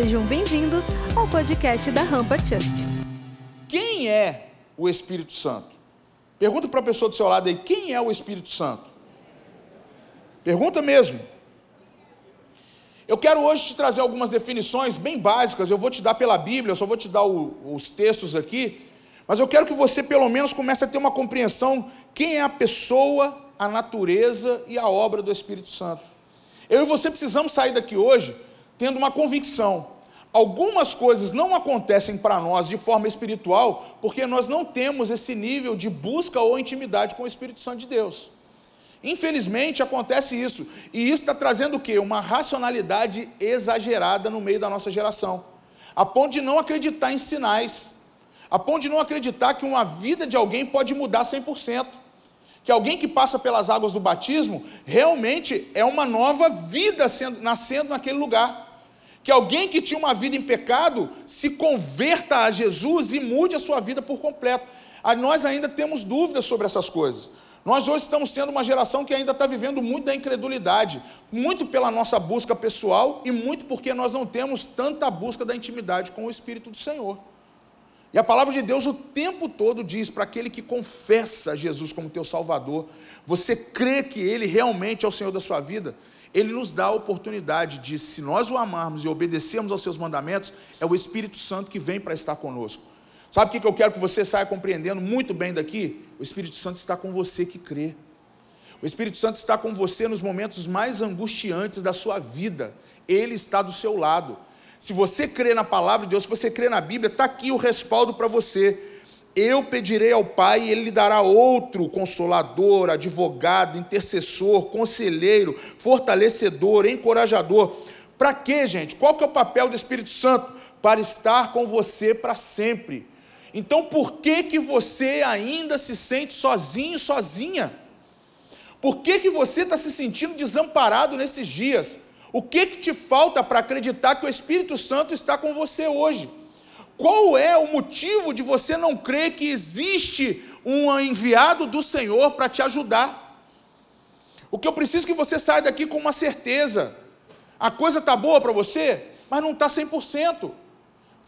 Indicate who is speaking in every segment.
Speaker 1: Sejam bem-vindos ao podcast da Rampa Church.
Speaker 2: Quem é o Espírito Santo? Pergunta para a pessoa do seu lado aí, quem é o Espírito Santo? Pergunta mesmo. Eu quero hoje te trazer algumas definições bem básicas, eu vou te dar pela Bíblia, eu só vou te dar o, os textos aqui, mas eu quero que você pelo menos comece a ter uma compreensão quem é a pessoa, a natureza e a obra do Espírito Santo. Eu e você precisamos sair daqui hoje tendo uma convicção. Algumas coisas não acontecem para nós de forma espiritual porque nós não temos esse nível de busca ou intimidade com o Espírito Santo de Deus. Infelizmente acontece isso, e isso está trazendo o quê? Uma racionalidade exagerada no meio da nossa geração, a ponto de não acreditar em sinais, a ponto de não acreditar que uma vida de alguém pode mudar 100%, que alguém que passa pelas águas do batismo realmente é uma nova vida sendo, nascendo naquele lugar. Que alguém que tinha uma vida em pecado se converta a Jesus e mude a sua vida por completo. Nós ainda temos dúvidas sobre essas coisas. Nós hoje estamos sendo uma geração que ainda está vivendo muito da incredulidade, muito pela nossa busca pessoal e muito porque nós não temos tanta busca da intimidade com o Espírito do Senhor. E a palavra de Deus o tempo todo diz para aquele que confessa Jesus como teu Salvador, você crê que Ele realmente é o Senhor da sua vida, Ele nos dá a oportunidade de, se nós o amarmos e obedecermos aos seus mandamentos, é o Espírito Santo que vem para estar conosco. Sabe o que eu quero que você saia compreendendo muito bem daqui? O Espírito Santo está com você que crê. O Espírito Santo está com você nos momentos mais angustiantes da sua vida. Ele está do seu lado. Se você crê na palavra de Deus, se você crê na Bíblia, está aqui o respaldo para você. Eu pedirei ao Pai e Ele lhe dará outro consolador, advogado, intercessor, conselheiro, fortalecedor, encorajador. Para quê, gente? Qual que é o papel do Espírito Santo? Para estar com você para sempre. Então por que que você ainda se sente sozinho, sozinha? Por que que você está se sentindo desamparado nesses dias? O que que te falta para acreditar que o Espírito Santo está com você hoje? Qual é o motivo de você não crer que existe um enviado do Senhor para te ajudar? O que eu preciso é que você saia daqui com uma certeza. A coisa está boa para você, mas não está 100%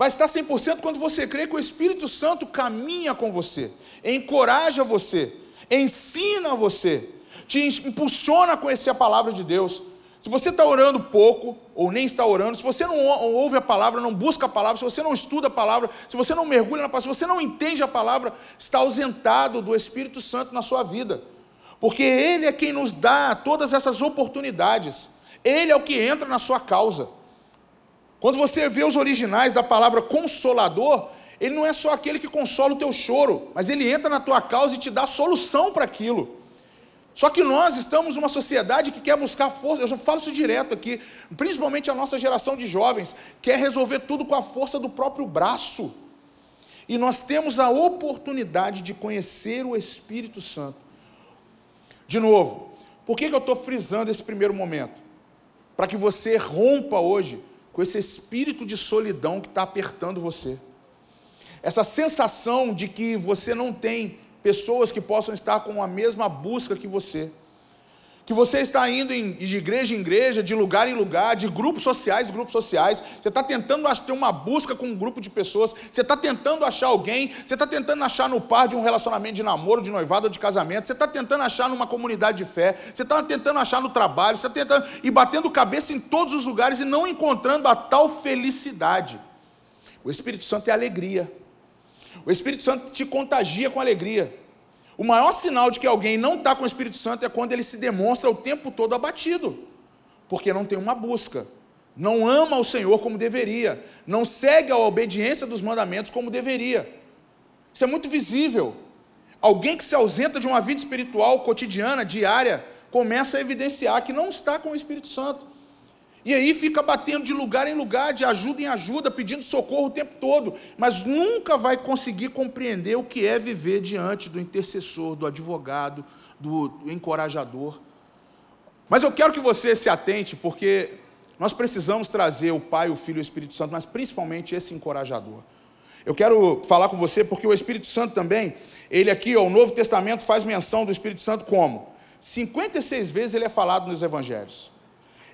Speaker 2: vai estar 100% quando você crê que o Espírito Santo caminha com você, encoraja você, ensina você, te impulsiona a conhecer a palavra de Deus. Se você está orando pouco, ou nem está orando, se você não ouve a palavra, não busca a palavra, se você não estuda a palavra, se você não mergulha na palavra, se você não entende a palavra, está ausentado do Espírito Santo na sua vida. Porque Ele é quem nos dá todas essas oportunidades. Ele é o que entra na sua causa. Quando você vê os originais da palavra consolador, ele não é só aquele que consola o teu choro, mas ele entra na tua causa e te dá solução para aquilo. Só que nós estamos numa sociedade que quer buscar força, eu já falo isso direto aqui, principalmente a nossa geração de jovens, quer resolver tudo com a força do próprio braço. E nós temos a oportunidade de conhecer o Espírito Santo. De novo, por que, que eu estou frisando esse primeiro momento? Para que você rompa hoje com esse espírito de solidão que está apertando você. Essa sensação de que você não tem pessoas que possam estar com a mesma busca que você. Que você está indo de igreja em igreja, de lugar em lugar, de grupos sociais em grupos sociais, você está tentando ter uma busca com um grupo de pessoas, você está tentando achar alguém, você está tentando achar no par de um relacionamento de namoro, de noivado ou de casamento, você está tentando achar numa comunidade de fé, você está tentando achar no trabalho, você está tentando e batendo cabeça em todos os lugares e não encontrando a tal felicidade. O Espírito Santo é alegria. O Espírito Santo te contagia com alegria. O maior sinal de que alguém não está com o Espírito Santo é quando ele se demonstra o tempo todo abatido, porque não tem uma busca, não ama o Senhor como deveria, não segue a obediência dos mandamentos como deveria. Isso é muito visível. Alguém que se ausenta de uma vida espiritual cotidiana, diária, começa a evidenciar que não está com o Espírito Santo. E aí fica batendo de lugar em lugar, de ajuda em ajuda, pedindo socorro o tempo todo, mas nunca vai conseguir compreender o que é viver diante do intercessor, do advogado, do, do encorajador. Mas eu quero que você se atente, porque nós precisamos trazer o Pai, o Filho e o Espírito Santo, mas principalmente esse encorajador. Eu quero falar com você porque o Espírito Santo também, ele aqui, ó, o Novo Testamento faz menção do Espírito Santo como? 56 vezes ele é falado nos evangelhos.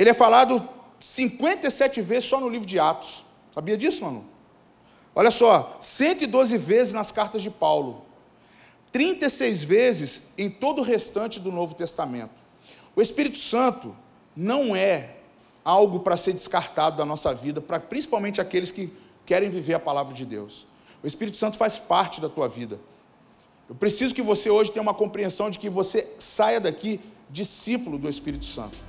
Speaker 2: Ele é falado 57 vezes só no livro de Atos. Sabia disso, Manu? Olha só, 112 vezes nas cartas de Paulo. 36 vezes em todo o restante do Novo Testamento. O Espírito Santo não é algo para ser descartado da nossa vida, para principalmente aqueles que querem viver a palavra de Deus. O Espírito Santo faz parte da tua vida. Eu preciso que você hoje tenha uma compreensão de que você saia daqui discípulo do Espírito Santo.